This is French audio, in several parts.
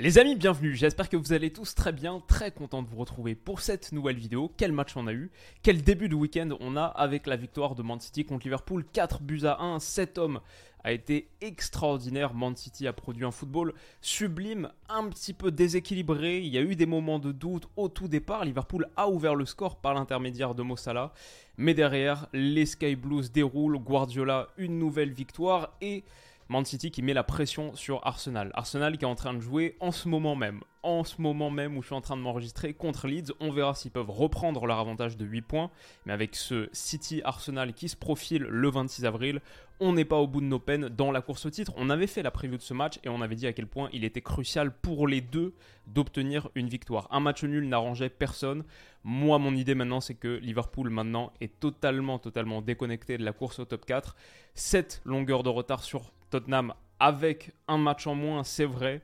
Les amis, bienvenue. J'espère que vous allez tous très bien, très content de vous retrouver pour cette nouvelle vidéo. Quel match on a eu Quel début de week-end on a avec la victoire de Man City contre Liverpool 4 buts à 1. Cet homme a été extraordinaire. Man City a produit un football sublime, un petit peu déséquilibré. Il y a eu des moments de doute au tout départ. Liverpool a ouvert le score par l'intermédiaire de Mossala. Mais derrière, les Sky Blues déroulent. Guardiola, une nouvelle victoire et Man City qui met la pression sur Arsenal. Arsenal qui est en train de jouer en ce moment même. En ce moment même où je suis en train de m'enregistrer contre Leeds, on verra s'ils peuvent reprendre leur avantage de 8 points. Mais avec ce City Arsenal qui se profile le 26 avril, on n'est pas au bout de nos peines dans la course au titre. On avait fait la preview de ce match et on avait dit à quel point il était crucial pour les deux d'obtenir une victoire. Un match nul n'arrangeait personne. Moi, mon idée maintenant, c'est que Liverpool maintenant est totalement, totalement déconnecté de la course au top 4. Cette longueur de retard sur Tottenham avec un match en moins, c'est vrai,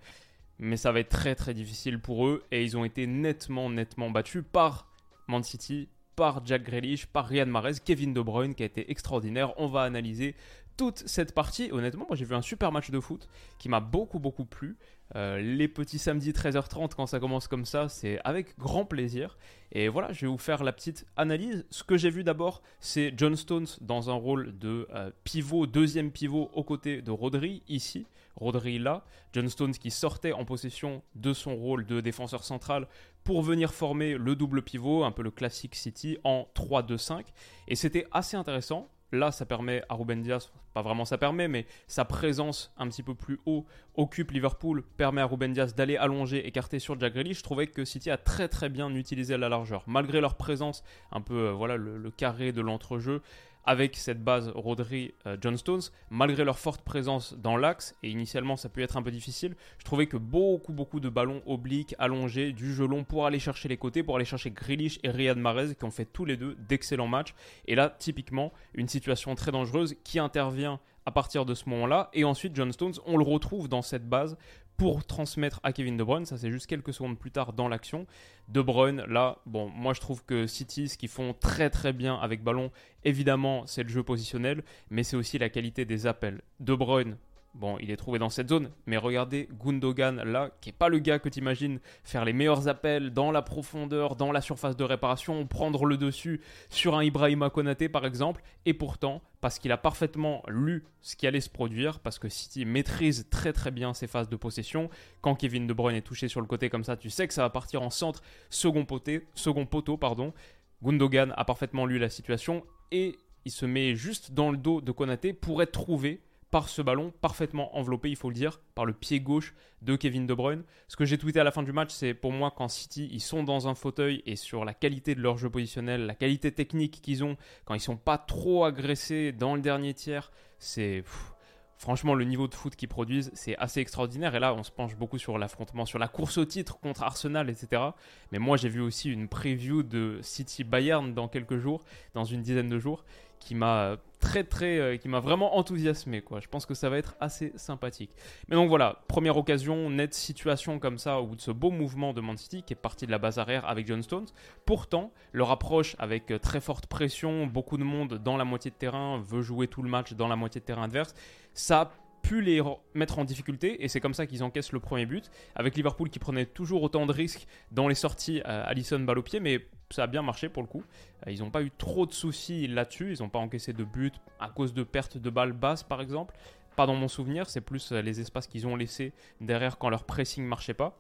mais ça va être très très difficile pour eux et ils ont été nettement nettement battus par Man City, par Jack Grealish, par Riyad Mahrez, Kevin De Bruyne qui a été extraordinaire. On va analyser toute cette partie. Honnêtement, moi j'ai vu un super match de foot qui m'a beaucoup beaucoup plu. Euh, les petits samedis 13h30 quand ça commence comme ça, c'est avec grand plaisir. Et voilà, je vais vous faire la petite analyse. Ce que j'ai vu d'abord, c'est John Stones dans un rôle de euh, pivot, deuxième pivot aux côtés de Rodri ici. Rodri là, John Stones qui sortait en possession de son rôle de défenseur central pour venir former le double pivot, un peu le classique City en 3-2-5. Et c'était assez intéressant Là, ça permet à Ruben Diaz, pas vraiment ça permet, mais sa présence un petit peu plus haut occupe Liverpool, permet à Ruben Diaz d'aller allonger, écarter sur Jack Grealish. Je trouvais que City a très très bien utilisé la largeur. Malgré leur présence, un peu euh, voilà le carré de l'entrejeu, avec cette base Rodri, euh, John Stones, malgré leur forte présence dans l'axe, et initialement ça peut être un peu difficile, je trouvais que beaucoup beaucoup de ballons obliques, allongés, du jeu long pour aller chercher les côtés, pour aller chercher Grealish et Riyad Mahrez qui ont fait tous les deux d'excellents matchs. Et là, typiquement, une situation très dangereuse qui intervient à partir de ce moment-là. Et ensuite, John Stones, on le retrouve dans cette base pour transmettre à Kevin De Bruyne. Ça, c'est juste quelques secondes plus tard dans l'action. De Bruyne, là, bon, moi je trouve que City, ce qu'ils font très très bien avec ballon, évidemment, c'est le jeu positionnel, mais c'est aussi la qualité des appels. De Bruyne, Bon, il est trouvé dans cette zone, mais regardez Gundogan là, qui est pas le gars que tu imagines faire les meilleurs appels dans la profondeur, dans la surface de réparation, prendre le dessus sur un Ibrahima Konaté par exemple, et pourtant, parce qu'il a parfaitement lu ce qui allait se produire, parce que City maîtrise très très bien ses phases de possession, quand Kevin De Bruyne est touché sur le côté comme ça, tu sais que ça va partir en centre, second, poté, second poteau, pardon. Gundogan a parfaitement lu la situation et il se met juste dans le dos de Konaté pour être trouvé par ce ballon parfaitement enveloppé, il faut le dire, par le pied gauche de Kevin De Bruyne. Ce que j'ai tweeté à la fin du match, c'est pour moi quand City, ils sont dans un fauteuil et sur la qualité de leur jeu positionnel, la qualité technique qu'ils ont, quand ils sont pas trop agressés dans le dernier tiers, c'est franchement, le niveau de foot qu'ils produisent, c'est assez extraordinaire. Et là, on se penche beaucoup sur l'affrontement, sur la course au titre contre Arsenal, etc. Mais moi, j'ai vu aussi une preview de City Bayern dans quelques jours, dans une dizaine de jours qui m'a très très euh, qui m'a vraiment enthousiasmé quoi. Je pense que ça va être assez sympathique. Mais donc voilà, première occasion, nette situation comme ça ou de ce beau mouvement de Man City qui est parti de la base arrière avec John Stones. Pourtant, leur approche avec euh, très forte pression, beaucoup de monde dans la moitié de terrain veut jouer tout le match dans la moitié de terrain adverse. Ça pu les mettre en difficulté et c'est comme ça qu'ils encaissent le premier but avec Liverpool qui prenait toujours autant de risques dans les sorties à Allison balle au pied mais ça a bien marché pour le coup. Euh, ils n'ont pas eu trop de soucis là-dessus. Ils n'ont pas encaissé de but à cause de pertes de balles basses par exemple. Pas dans mon souvenir c'est plus euh, les espaces qu'ils ont laissés derrière quand leur pressing marchait pas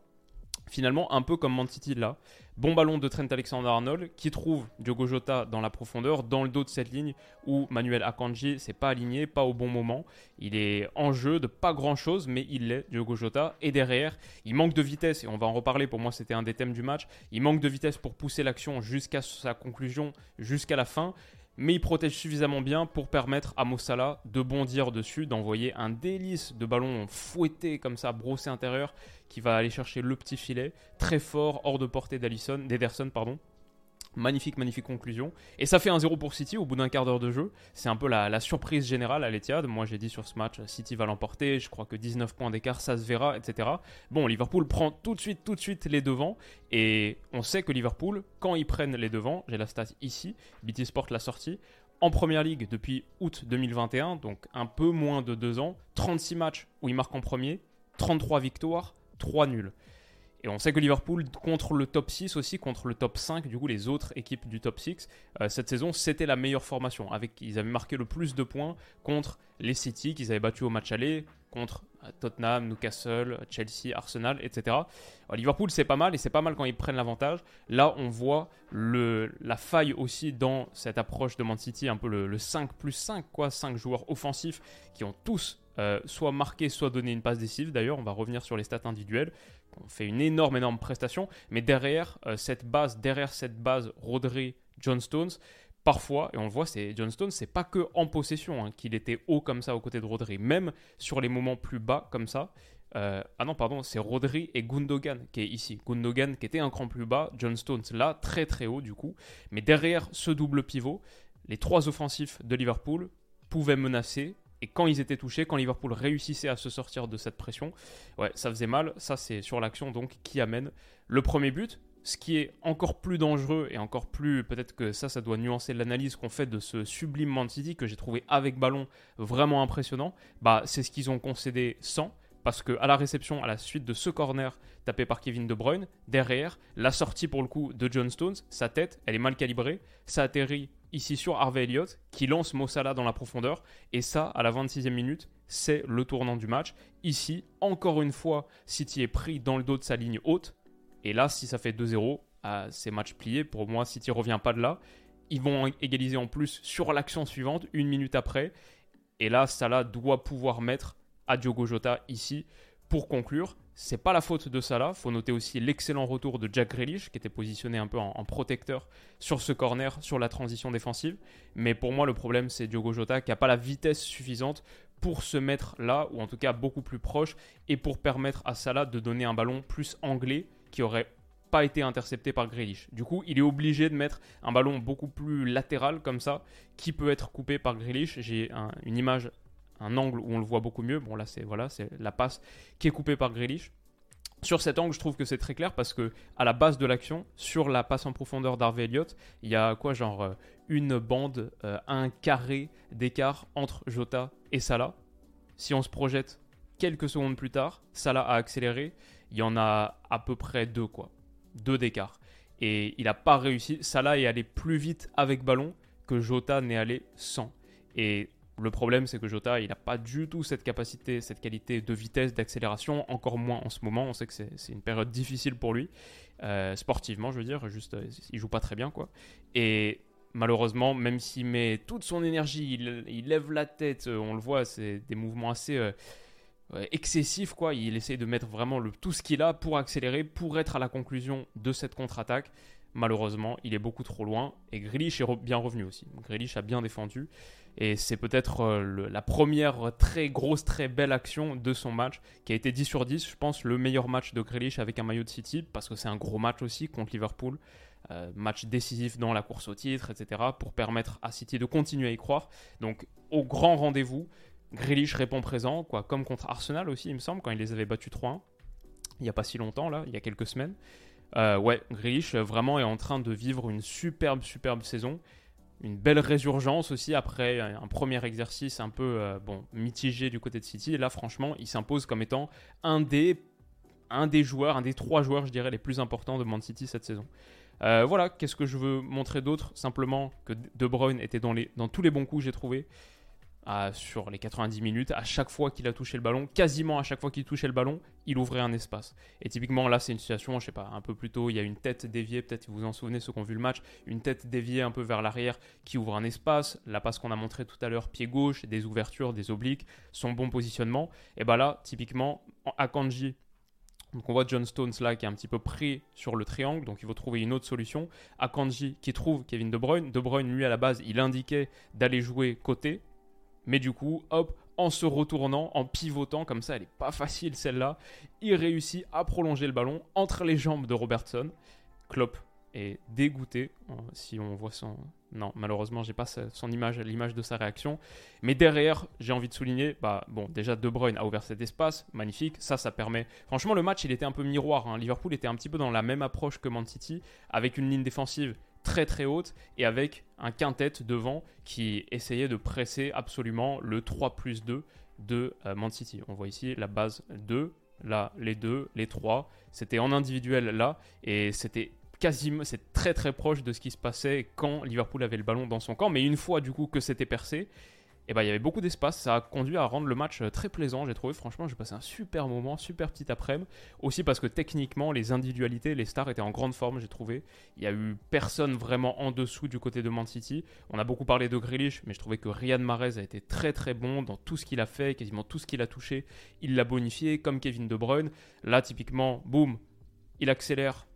Finalement, un peu comme Man City là. Bon ballon de Trent Alexander-Arnold qui trouve Diogo Jota dans la profondeur, dans le dos de cette ligne où Manuel Akanji s'est pas aligné, pas au bon moment. Il est en jeu de pas grand chose, mais il l'est, Diogo Jota. Et derrière, il manque de vitesse, et on va en reparler, pour moi c'était un des thèmes du match. Il manque de vitesse pour pousser l'action jusqu'à sa conclusion, jusqu'à la fin. Mais il protège suffisamment bien pour permettre à Mossala de bondir dessus, d'envoyer un délice de ballon fouetté comme ça, brossé intérieur, qui va aller chercher le petit filet, très fort, hors de portée d'Ederson, pardon. Magnifique, magnifique conclusion. Et ça fait un 0 pour City au bout d'un quart d'heure de jeu. C'est un peu la, surprise générale à l'Etihad. Moi, j'ai dit sur ce match, City va l'emporter. Je crois que 19 points d'écart, ça se verra, etc. Bon, Liverpool prend tout de suite, tout de suite les devants. Et on sait que Liverpool, quand ils prennent les devants, j'ai la stat ici, BT Sport l'a sortie, en première ligue depuis août 2021, donc un peu moins de deux ans, 36 matchs où ils marquent en premier, 33 victoires, 3 nuls. Et on sait que Liverpool, contre le top 6 aussi, contre le top 5, du coup les autres équipes du top 6, euh, cette saison, c'était la meilleure formation. Avec, ils avaient marqué le plus de points contre les City, qu'ils avaient battu au match aller, contre euh, Tottenham, Newcastle, Chelsea, Arsenal, etc. Liverpool, c'est pas mal, et c'est pas mal quand ils prennent l'avantage. Là, on voit la faille aussi dans cette approche de Man City, un peu le, 5 plus 5, quoi, 5 joueurs offensifs qui ont tous euh, soit marqué, soit donné une passe décisive. D'ailleurs, on va revenir sur les stats individuelles on fait une énorme, énorme prestation. Mais derrière euh, cette base, derrière cette base, Rodri, John Stones, parfois, et on le voit, c'est John Stones, c'est pas que en possession hein, qu'il était haut comme ça aux côtés de Rodri, même sur les moments plus bas comme ça. Euh, ah non, pardon, c'est Rodri et Gundogan qui est ici. Gundogan qui était un cran plus bas, John Stones là, très très haut du coup. Mais derrière ce double pivot, les trois offensifs de Liverpool pouvaient menacer et quand ils étaient touchés, quand Liverpool réussissait à se sortir de cette pression, ouais, ça faisait mal. Ça, c'est sur l'action donc qui amène le premier but. Ce qui est encore plus dangereux et encore plus, peut-être que ça, ça doit nuancer l'analyse qu'on fait de ce sublime Man City que j'ai trouvé avec ballon vraiment impressionnant. Bah, c'est ce qu'ils ont concédé sans parce que à la réception, à la suite de ce corner tapé par Kevin De Bruyne, derrière, la sortie pour le coup de John Stones, sa tête, elle est mal calibrée, ça atterrit ici sur Harvey Elliott qui lance Mossala dans la profondeur et ça à la 26e minute, c'est le tournant du match. Ici, encore une fois, City est pris dans le dos de sa ligne haute et là si ça fait 2-0, ah, c'est match plié. Pour moi, City revient pas de là. Ils vont égaliser en plus sur l'action suivante, une minute après. Et là, Salah doit pouvoir mettre à Diogo Jota ici. Pour conclure, c'est pas la faute de Salah. Faut noter aussi l'excellent retour de Jack Grealish qui était positionné un peu en, protecteur sur ce corner, sur la transition défensive. Mais pour moi, le problème c'est Diogo Jota qui a pas la vitesse suffisante pour se mettre là, ou en tout cas beaucoup plus proche, et pour permettre à Salah de donner un ballon plus anglais qui aurait pas été intercepté par Grealish. Du coup, il est obligé de mettre un ballon beaucoup plus latéral comme ça, qui peut être coupé par Grealish. J'ai une image un angle où on le voit beaucoup mieux. Bon, là, c'est voilà, c'est la passe qui est coupée par Grealish. Sur cet angle, je trouve que c'est très clair parce que à la base de l'action, sur la passe en profondeur d'Harvey Elliott, il y a quoi, genre euh, une bande, euh, un carré d'écart entre Jota et Salah. Si on se projette quelques secondes plus tard, Salah a accéléré. Il y en a à peu près deux, quoi, deux d'écart. Et il n'a pas réussi. Salah est allé plus vite avec ballon que Jota n'est allé sans. Et le problème, c'est que Jota, il n'a pas du tout cette capacité, cette qualité de vitesse, d'accélération, encore moins en ce moment. On sait que c'est une période difficile pour lui, euh, sportivement, je veux dire. Juste, euh, il joue pas très bien, quoi. Et malheureusement, même s'il met toute son énergie, il, lève la tête, euh, on le voit, c'est des mouvements assez excessifs, quoi. Il essaie de mettre vraiment tout ce qu'il a pour accélérer, pour être à la conclusion de cette contre-attaque. Malheureusement, il est beaucoup trop loin. Et Grealish est bien revenu aussi. Grealish a bien défendu. Et c'est peut-être euh, la première très grosse, très belle action de son match, qui a été 10 sur 10, je pense, le meilleur match de Grealish avec un maillot de City, parce que c'est un gros match aussi contre Liverpool. Euh, match décisif dans la course au titre, etc., pour permettre à City de continuer à y croire. Donc, au grand rendez-vous, Grealish répond présent, quoi, comme contre Arsenal aussi, il me semble, quand il les avait battus 3-1, il n'y a pas si longtemps, là, il y a quelques semaines. Euh, ouais, Grealish vraiment est en train de vivre une superbe, superbe saison une belle résurgence aussi après un premier exercice un peu euh, bon, mitigé du côté de City. Et là, franchement, il s'impose comme étant un des, un des joueurs, un des trois joueurs, je dirais, les plus importants de Man City cette saison. Euh, voilà, qu'est-ce que je veux montrer d'autre? Simplement que De Bruyne était dans, les, dans tous les bons coups j'ai sur les 90 minutes, à chaque fois qu'il a touché le ballon, quasiment à chaque fois qu'il touchait le ballon, il ouvrait un espace. Et typiquement là, c'est une situation, je sais pas, un peu plus tôt, il y a une tête déviée, peut-être vous vous en souvenez ceux qui ont vu le match, une tête déviée un peu vers l'arrière qui ouvre un espace. La passe qu'on a montré tout à l'heure, pied gauche, des ouvertures, des obliques, son bon positionnement. Et bah là, typiquement, Akanji Donc on voit John Stones là qui est un petit peu pris sur le triangle, donc il faut trouver une autre solution. Akanji qui trouve Kevin De Bruyne. De Bruyne, lui, à la base, il indiquait d'aller jouer côté. Mais du coup, hop, en se retournant, en pivotant, comme ça, elle n'est pas facile celle-là, il réussit à prolonger le ballon entre les jambes de Robertson. Klopp est dégoûté, euh, si on voit son... Non, malheureusement, j'ai pas son image, l'image de sa réaction. Mais derrière, j'ai envie de souligner, bah bon, déjà De Bruyne a ouvert cet espace, magnifique. Ça, ça permet. Franchement, le match, il était un peu miroir. Hein. Liverpool était un petit peu dans la même approche que Man City, avec une ligne défensive très très haute et avec un quintet devant qui essayait de presser absolument le 3 plus 2 de euh, Man City. On voit ici la base 2, là les 2, les 3. C'était en individuel là et c'était quasiment, c'est très très proche de ce qui se passait quand Liverpool avait le ballon dans son camp. Mais une fois du coup que c'était percé, et ben, il y avait beaucoup d'espace. Ça a conduit à rendre le match euh, très plaisant, j'ai trouvé. Franchement, j'ai passé un super moment, super petit après-midi. Aussi parce que techniquement, les individualités, les stars étaient en grande forme, j'ai trouvé. Il y a eu personne vraiment en dessous du côté de Man City. On a beaucoup parlé de Grealish, mais je trouvais que Riyad Mahrez a été très très bon dans tout ce qu'il a fait, quasiment tout ce qu'il a touché. Il l'a bonifié, comme Kevin De Bruyne. Là, typiquement, boum, il accélère.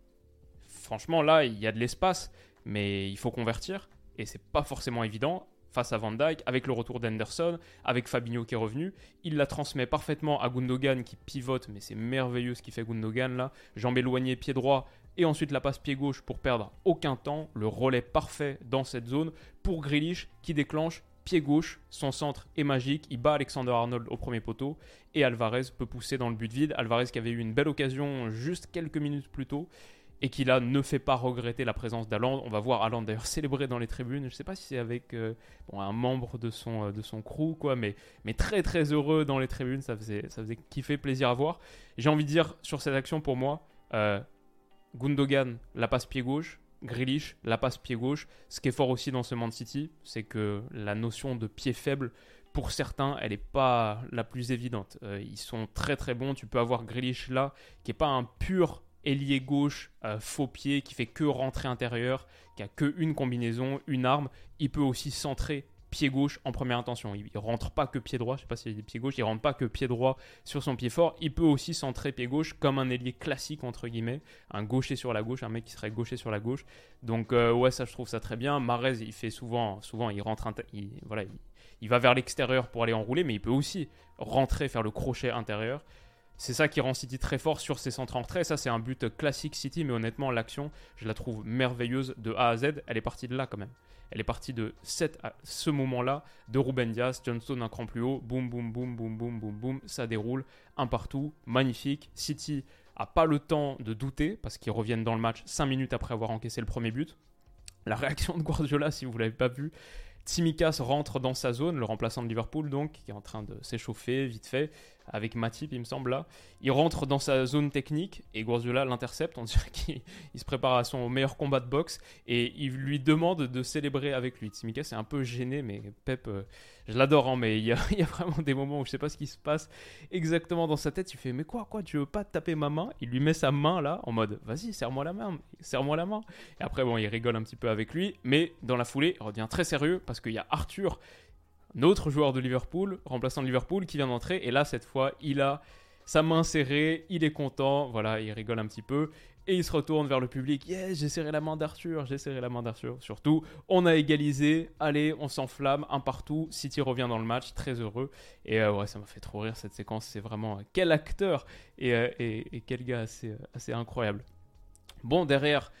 Franchement, là, il y a de l'espace, mais il faut convertir. Et c'est pas forcément évident face à Van Dyke, avec le retour d'Henderson, avec Fabinho qui est revenu. Il la transmet parfaitement à Gundogan qui pivote, mais c'est merveilleux ce qu'il fait Gundogan là. Jambe éloignée, pied droit, et ensuite la passe pied gauche pour perdre aucun temps. Le relais parfait dans cette zone pour Grealish qui déclenche pied gauche. Son centre est magique. Il bat Alexander Arnold au premier poteau. Et Alvarez peut pousser dans le but vide. Alvarez qui avait eu une belle occasion juste quelques minutes plus tôt et qui là ne fait pas regretter la présence d'Aland. On va voir Aland d'ailleurs célébré dans les tribunes. Je ne sais pas si c'est avec euh, un membre de son, euh, de son crew, quoi, mais, mais très très heureux dans les tribunes. Ça faisait, ça faisait kiffer, plaisir à voir. J'ai envie de dire sur cette action pour moi, euh, Gundogan, la passe pied gauche. Grealish, la passe pied gauche. Ce qui est fort aussi dans ce Man City, c'est que la notion de pied faible, pour certains, elle n'est pas la plus évidente. ils sont très très bons. Tu peux avoir Grealish là, qui n'est pas un pur ailier gauche, euh, faux pied, qui fait que rentrer intérieur, qui a que une combinaison, une arme. Il peut aussi centrer pied gauche en première intention. Il, rentre pas que pied droit, je sais pas s'il y a des pieds gauche, il rentre pas que pied droit sur son pied fort. Il peut aussi centrer pied gauche comme un ailier classique entre guillemets, un gaucher sur la gauche, un mec qui serait gaucher sur la gauche. Donc euh, ouais, ça je trouve ça très bien. Marez, il fait souvent, souvent il rentre, il, voilà, il va vers l'extérieur pour aller enrouler, mais il peut aussi rentrer faire le crochet intérieur. C'est ça qui rend City très fort sur ses centres en retrait. Ça, c'est un but classique City, mais honnêtement, l'action, je la trouve merveilleuse de A à Z. Elle est partie de là quand même. Elle est partie de cette, à ce moment-là, de Ruben Diaz, Johnston un cran plus haut, boum, boum, boum, boum, boum, boum, boum, ça déroule, un partout, magnifique. City a pas le temps de douter, parce qu'ils reviennent dans le match 5 minutes après avoir encaissé le premier but. La réaction de Guardiola, si vous ne l'avez pas vu, Tsimikas rentre dans sa zone, le remplaçant de Liverpool donc, qui est en train de s'échauffer vite fait, avec Matip il me semble là. Il rentre dans sa zone technique et Guardiola l'intercepte, on dirait qu'il se prépare à son meilleur combat de boxe et il lui demande de célébrer avec lui. Tsimikas est un peu gêné mais Pep, euh, je l'adore hein, mais il y, a, vraiment des moments où je sais pas ce qui se passe exactement dans sa tête. Il fait mais quoi, quoi, tu veux pas taper ma main? Il lui met sa main là en mode vas-y serre-moi la main, serre-moi la main. Et après bon il rigole un petit peu avec lui mais dans la foulée il revient très sérieux parce qu'il y a Arthur, notre joueur de Liverpool, remplaçant de Liverpool, qui vient d'entrer. Et là, cette fois, il a sa main serrée, il est content, voilà, il rigole un petit peu. Et il se retourne vers le public. Yes, j'ai serré la main d'Arthur, j'ai serré la main d'Arthur. Surtout, on a égalisé. Allez, on s'enflamme, un partout. City revient dans le match, très heureux. Et euh, ouais, ça m'a fait trop rire cette séquence. C'est vraiment euh, quel acteur et, euh, et, quel gars assez, assez incroyable. Bon, derrière,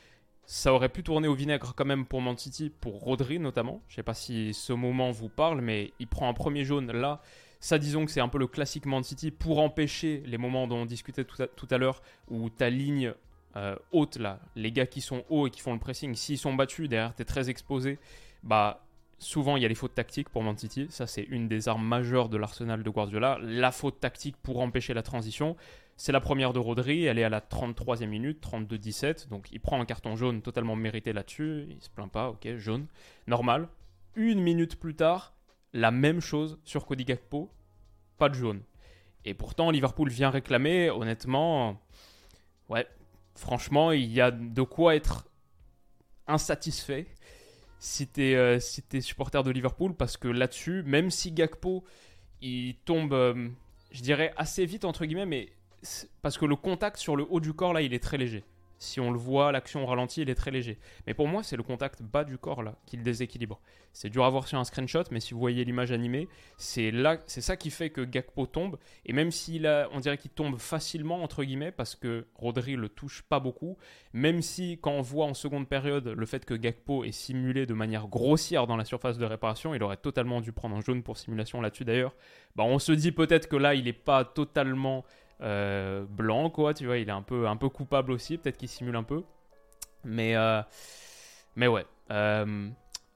ça aurait pu tourner au vinaigre quand même pour Man City, pour Rodri notamment. Je sais pas si ce moment vous parle, mais il prend un premier jaune là. Ça, disons que c'est un peu le classique Man City pour empêcher les moments dont on discutait tout à, l'heure, où ta ligne euh, haute, là, les gars qui sont hauts et qui font le pressing, s'ils sont battus, derrière, tu es très exposé, bah souvent il y a les fautes tactiques pour Man City. Ça, c'est une des armes majeures de l'arsenal de Guardiola. La faute tactique pour empêcher la transition. C'est la première de Rodri, elle est à la 33e minute, 32-17, donc il prend un carton jaune totalement mérité là-dessus, il se plaint pas, ok, jaune, normal. Une minute plus tard, la même chose sur Cody Gakpo, pas de jaune. Et pourtant, Liverpool vient réclamer, honnêtement, ouais, franchement, il y a de quoi être insatisfait si t'es euh, supporter de Liverpool, parce que là-dessus, même si Gakpo, il tombe, euh, je dirais, assez vite, entre guillemets, mais parce que le contact sur le haut du corps là, il est très léger. Si on le voit, l'action au ralenti, il est très léger. Mais pour moi, c'est le contact bas du corps là qui le déséquilibre. C'est dur à voir sur un screenshot, mais si vous voyez l'image animée, c'est là, c'est ça qui fait que Gakpo tombe. Et même s'il a, on dirait qu'il tombe facilement entre guillemets parce que Rodri le touche pas beaucoup. Même si quand on voit en seconde période le fait que Gakpo est simulé de manière grossière dans la surface de réparation, il aurait totalement dû prendre un jaune pour simulation là-dessus d'ailleurs. Bah, on se dit peut-être que là, il n'est pas totalement euh, blanc, quoi, tu vois, il est un peu, un peu coupable aussi, peut-être qu'il simule un peu. Mais, euh, mais ouais. Euh,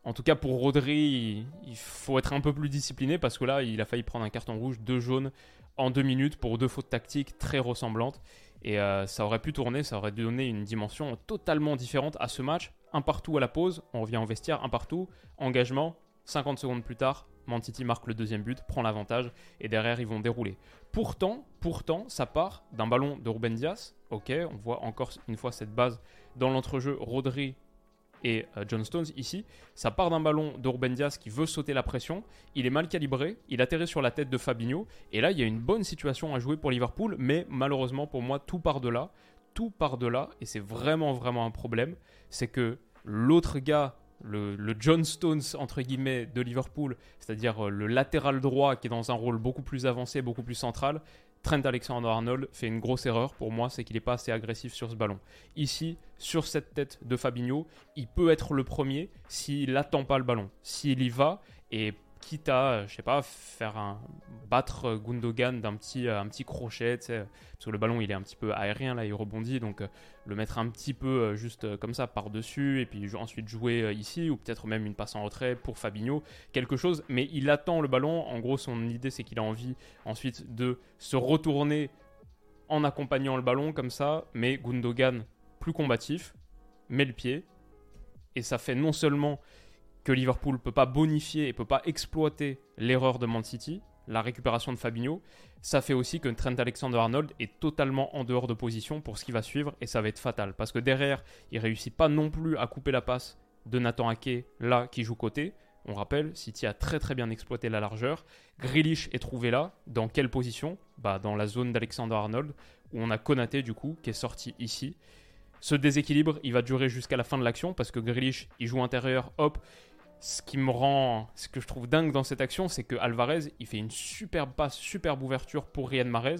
en tout cas, pour Rodri, il, faut être un peu plus discipliné parce que là, il a failli prendre un carton rouge, deux jaunes en deux minutes pour deux fautes tactiques très ressemblantes. Et ça aurait pu tourner, ça aurait donné une dimension totalement différente à ce match. Un partout à la pause, on revient vestiaire, un partout, engagement, 50 secondes plus tard, Mantiti marque le deuxième but, prend l'avantage et derrière ils vont dérouler. Pourtant, pourtant, ça part d'un ballon de Ruben Dias. Ok, on voit encore une fois cette base dans l'entrejeu Rodri et euh, John Stones ici. Ça part d'un ballon de Ruben Dias qui veut sauter la pression. Il est mal calibré, il atterrit sur la tête de Fabinho et là il y a une bonne situation à jouer pour Liverpool, mais malheureusement pour moi tout part de là, tout part de là et c'est vraiment vraiment un problème. C'est que l'autre gars le, John Stones entre guillemets de Liverpool, c'est-à-dire euh, le latéral droit qui est dans un rôle beaucoup plus avancé, beaucoup plus central, Trent Alexander-Arnold fait une grosse erreur pour moi, c'est qu'il n'est pas assez agressif sur ce ballon. Ici, sur cette tête de Fabinho, il peut être le premier s'il n'attend pas le ballon. S'il y va, et quitte à, euh, je sais pas, faire un battre Gundogan d'un petit, euh, un petit crochet, parce que le ballon il est un petit peu aérien là, il rebondit, donc euh, le mettre un petit peu juste comme ça par dessus et puis ensuite jouer ici ou peut-être même une passe en retrait pour Fabinho, quelque chose. Mais il attend le ballon. En gros, son idée c'est qu'il a envie ensuite de se retourner en accompagnant le ballon comme ça, mais Gundogan plus combatif met le pied et ça fait non seulement que Liverpool ne peut pas bonifier et peut pas exploiter l'erreur de Man City, la récupération de Fabinho, ça fait aussi que Trent Alexander-Arnold est totalement en dehors de position pour ce qui va suivre et ça va être fatal parce que derrière, il réussit pas non plus à couper la passe de Nathan Ake là qui joue côté. On rappelle, City a très très bien exploité la largeur. Grealish est trouvé là. Dans quelle position? Bah, Dans la zone d'Alexander Arnold, où on a Konaté du coup, qui est sorti ici. Ce déséquilibre, il va durer jusqu'à la fin de l'action parce que Grealish, il joue intérieur, hop, ce qui me rend, ce que je trouve dingue dans cette action, c'est que Alvarez, il fait une superbe passe, superbe ouverture pour Riyad Mahrez.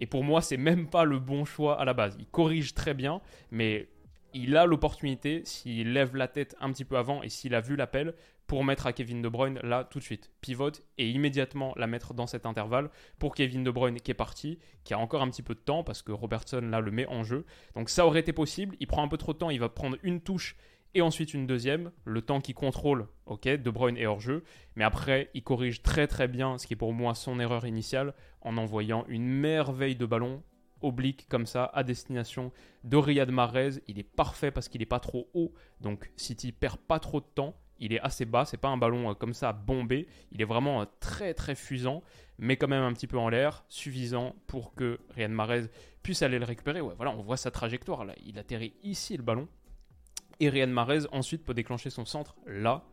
Et pour moi, c'est même pas le bon choix à la base. Il corrige très bien, mais il a l'opportunité, s'il lève la tête un petit peu avant et s'il a vu l'appel, pour mettre à Kevin De Bruyne là tout de suite. Pivote et immédiatement la mettre dans cet intervalle pour Kevin De Bruyne qui est parti, qui a encore un petit peu de temps parce que Robertson là le met en jeu. Donc ça aurait été possible. Il prend un peu trop de temps, il va prendre une touche et ensuite une deuxième, le temps qu'il contrôle, ok, De Bruyne est hors jeu, mais après il corrige très très bien ce qui est pour moi son erreur initiale en envoyant une merveille de ballon oblique comme ça à destination de Riyad Mahrez. Il est parfait parce qu'il n'est pas trop haut, donc City perd pas trop de temps. Il est assez bas, c'est pas un ballon euh, comme ça bombé. Il est vraiment euh, très très fusant, mais quand même un petit peu en l'air, suffisant pour que Riyad Mahrez puisse aller le récupérer. Ouais, voilà, on voit sa trajectoire là. Il atterrit ici le ballon et Riyad Mahrez ensuite peut déclencher son centre là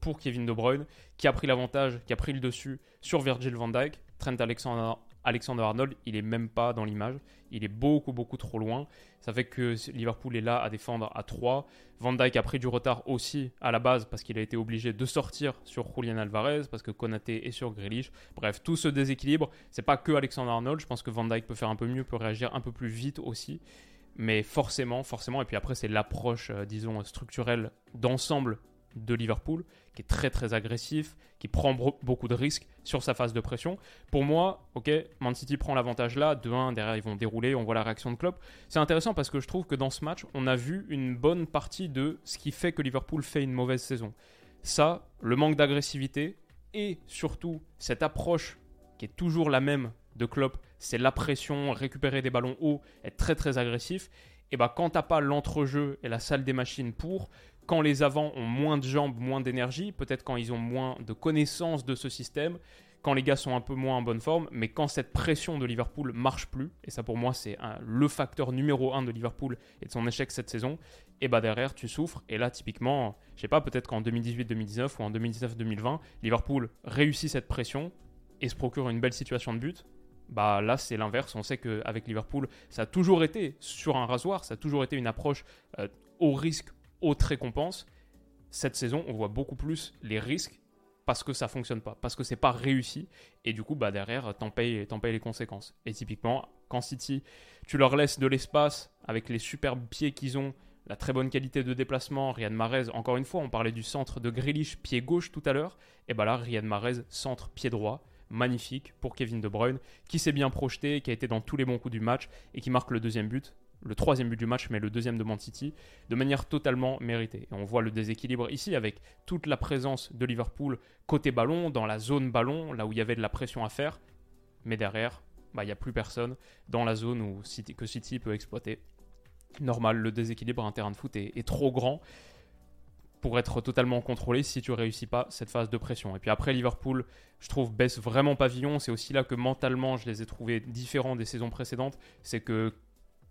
pour Kevin De Bruyne, qui a pris l'avantage, qui a pris le dessus sur Virgil van Dijk. Trent Alexander, Alexander Arnold, il est même pas dans l'image. Il est beaucoup, beaucoup trop loin. Ça fait que Liverpool est là à défendre à 3. Van Dijk a pris du retard aussi à la base parce qu'il a été obligé de sortir sur Julian Alvarez, parce que Konaté est sur Grealish. Bref, tout ce déséquilibre, c'est pas que Alexander Arnold. Je pense que Van Dijk peut faire un peu mieux, peut réagir un peu plus vite aussi. Mais forcément, forcément, et puis après, c'est l'approche, euh, disons, structurelle d'ensemble de Liverpool, qui est très très agressif, qui prend beaucoup de risques sur sa phase de pression. Pour moi, ok, Man City prend l'avantage là, de 1, derrière ils vont dérouler, on voit la réaction de Klopp. C'est intéressant parce que je trouve que dans ce match, on a vu une bonne partie de ce qui fait que Liverpool fait une mauvaise saison. Ça, le manque d'agressivité et surtout cette approche qui est toujours la même de Klopp, c'est la pression, récupérer des ballons hauts, être très très agressif. Et bah quand t'as pas l'entrejeu et la salle des machines pour, quand les avants ont moins de jambes, moins d'énergie, peut-être quand ils ont moins de connaissances de ce système, quand les gars sont un peu moins en bonne forme, mais quand cette pression de Liverpool marche plus, et ça pour moi c'est le facteur numéro un de Liverpool et de son échec cette saison, et bah derrière tu souffres, et là typiquement, je sais pas, peut-être qu'en 2018-2019 ou en 2019-2020, Liverpool réussit cette pression et se procure une belle situation de but, Bah là, c'est l'inverse. On sait qu'avec Liverpool, ça a toujours été sur un rasoir, ça a toujours été une approche euh, au risque, haute récompense. Cette saison, on voit beaucoup plus les risques parce que ça fonctionne pas, parce que c'est pas réussi, et du coup, bah derrière, t'en payes, payes les conséquences. Et typiquement, quand City, tu leur laisses de l'espace avec les superbes pieds qu'ils ont, la très bonne qualité de déplacement, Riyad Mahrez, encore une fois, on parlait du centre de Grealish, pied gauche tout à l'heure, et bah là, Riyad Mahrez, centre, pied droit, magnifique pour Kevin De Bruyne, qui s'est bien projeté, qui a été dans tous les bons coups du match, et qui marque le deuxième but le troisième but du match, mais le deuxième de Man City, de manière totalement méritée. Et on voit le déséquilibre ici avec toute la présence de Liverpool côté ballon, dans la zone ballon, là où il y avait de la pression à faire. Mais derrière, bah, il n'y a plus personne dans la zone où que City peut exploiter. Normal, le déséquilibre en terrain de foot est, trop grand pour être totalement contrôlé si tu réussis pas cette phase de pression. Et puis après, Liverpool, je trouve, baisse vraiment pavillon. C'est aussi là que mentalement, je les ai trouvés différents des saisons précédentes. C'est que,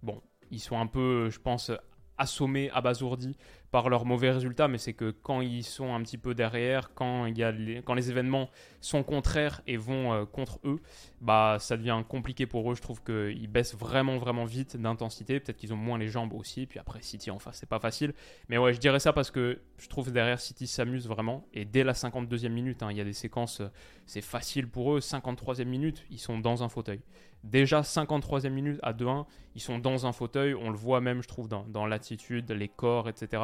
bon, ils sont un peu, je pense, assommés, abasourdis par leurs mauvais résultats, mais c'est que quand ils sont un petit peu derrière, quand, y a les, quand les événements sont contraires et vont euh, contre eux, bah ça devient compliqué pour eux. Je trouve qu'ils baissent vraiment vraiment vite d'intensité. Peut-être qu'ils ont moins les jambes aussi. Puis après City en face, c'est pas facile. Mais ouais, je dirais ça parce que je trouve derrière City s'amuse vraiment. Et dès la 52e minute, hein, il y a des séquences, euh, c'est facile pour eux. 53e minute, ils sont dans un fauteuil. Déjà 53e minute à 2-1, ils sont dans un fauteuil. On le voit même, je trouve, dans, l'attitude, les corps, etc.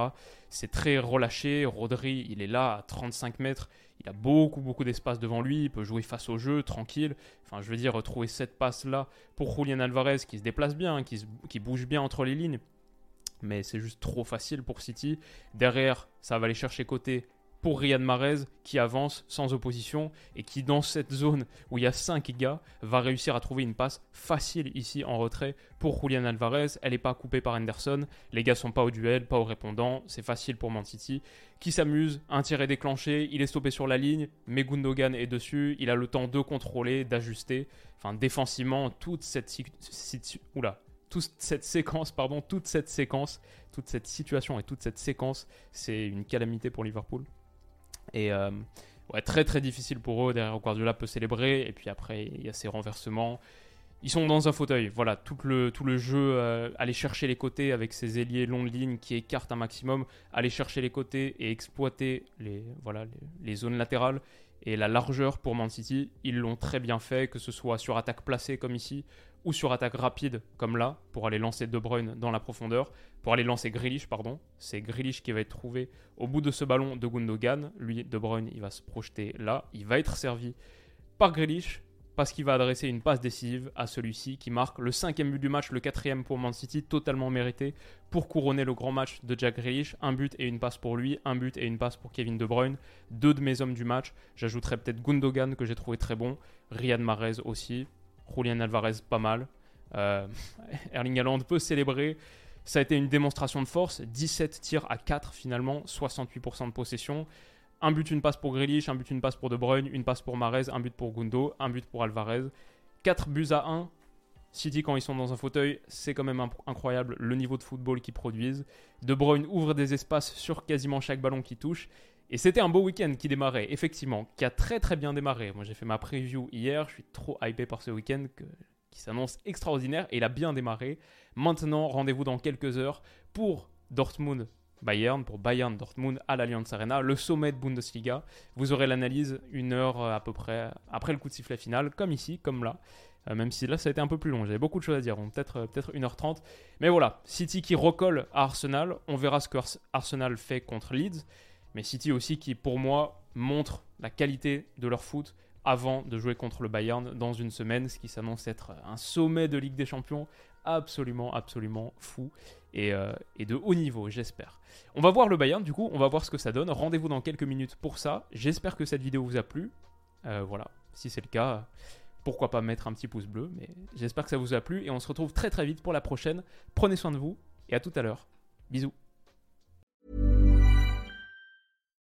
C'est très relâché. Rodri, il est là à 35 mètres. Il a beaucoup, beaucoup d'espace devant lui. Il peut jouer face au jeu, tranquille. Enfin, je veux dire, trouver cette passe-là pour Julian Alvarez qui se déplace bien, qui, qui bouge bien entre les lignes. Mais c'est juste trop facile pour City. Derrière, ça va aller chercher côté pour Riyad Mahrez qui avance sans opposition et qui dans cette zone où il y a 5 gars va réussir à trouver une passe facile ici en retrait pour Julian Alvarez. Elle n'est pas coupée par Anderson, les gars sont pas au duel, pas au répondant, c'est facile pour Man City qui s'amuse, un tir est déclenché, il est stoppé sur la ligne, mais Gundogan est dessus, il a le temps de contrôler, d'ajuster, enfin défensivement toute cette séquence, pardon, toute cette séquence, toute cette situation et toute cette séquence, c'est une calamité pour Liverpool. Et euh, ouais, très très difficile pour eux. Derrière, Guardiola peut célébrer. Et puis après, il y a ces renversements. Ils sont dans un fauteuil. Voilà, tout le, tout le jeu, euh, aller chercher les côtés avec ces ailiers longs de ligne qui écartent un maximum, aller chercher les côtés et exploiter les, voilà, les, zones latérales et la largeur pour Man City. Ils l'ont très bien fait, que ce soit sur attaque placée comme ici ou sur attaque rapide comme là, pour aller lancer De Bruyne dans la profondeur, pour aller lancer Grealish, pardon. C'est Grealish qui va être trouvé au bout de ce ballon de Gundogan. Lui, De Bruyne, il va se projeter là. Il va être servi par Grealish parce qu'il va adresser une passe décisive à celui-ci qui marque le cinquième but du match, le quatrième pour Man City, totalement mérité pour couronner le grand match de Jack Grealish. Un but et une passe pour lui, un but et une passe pour Kevin De Bruyne, deux de mes hommes du match. J'ajouterai peut-être Gundogan que j'ai trouvé très bon, Riyad Mahrez aussi, Julian Alvarez pas mal. Euh, Erling Haaland peut célébrer. Ça a été une démonstration de force. 17 tirs à 4 finalement, 68% de possession. Un but, une passe pour Grealish, un but, une passe pour De Bruyne, une passe pour Mahrez, un but pour Gundo, un but pour Alvarez. 4 buts à 1. City, quand ils sont dans un fauteuil, c'est quand même incroyable le niveau de football qu'ils produisent. De Bruyne ouvre des espaces sur quasiment chaque ballon qui touche. Et c'était un beau week-end qui démarrait, effectivement, qui a très très bien démarré. Moi j'ai fait ma preview hier, je suis trop hypé par ce week-end qui s'annonce extraordinaire et il a bien démarré. Maintenant, rendez-vous dans quelques heures pour Dortmund Bayern, pour Bayern Dortmund à l'Allianz Arena, le sommet de Bundesliga. Vous aurez l'analyse une heure euh, à peu près après le coup de sifflet final, comme ici, comme là. Euh, même si là ça a été un peu plus long, j'avais beaucoup de choses à dire, peut-être euh, peut-être 1h30. Mais voilà, City qui recolle à Arsenal, on verra ce que Arsenal fait contre Leeds. Mais City aussi qui, pour moi, montre la qualité de leur foot avant de jouer contre le Bayern dans une semaine, ce qui s'annonce être un sommet de Ligue des Champions absolument, absolument fou et, euh, de haut niveau, j'espère. On va voir le Bayern, du coup, on va voir ce que ça donne. Rendez-vous dans quelques minutes pour ça. J'espère que cette vidéo vous a plu. Euh, voilà, si c'est le cas, pourquoi pas mettre un petit pouce bleu, mais j'espère que ça vous a plu et on se retrouve très très vite pour la prochaine. Prenez soin de vous et à tout à l'heure. Bisous.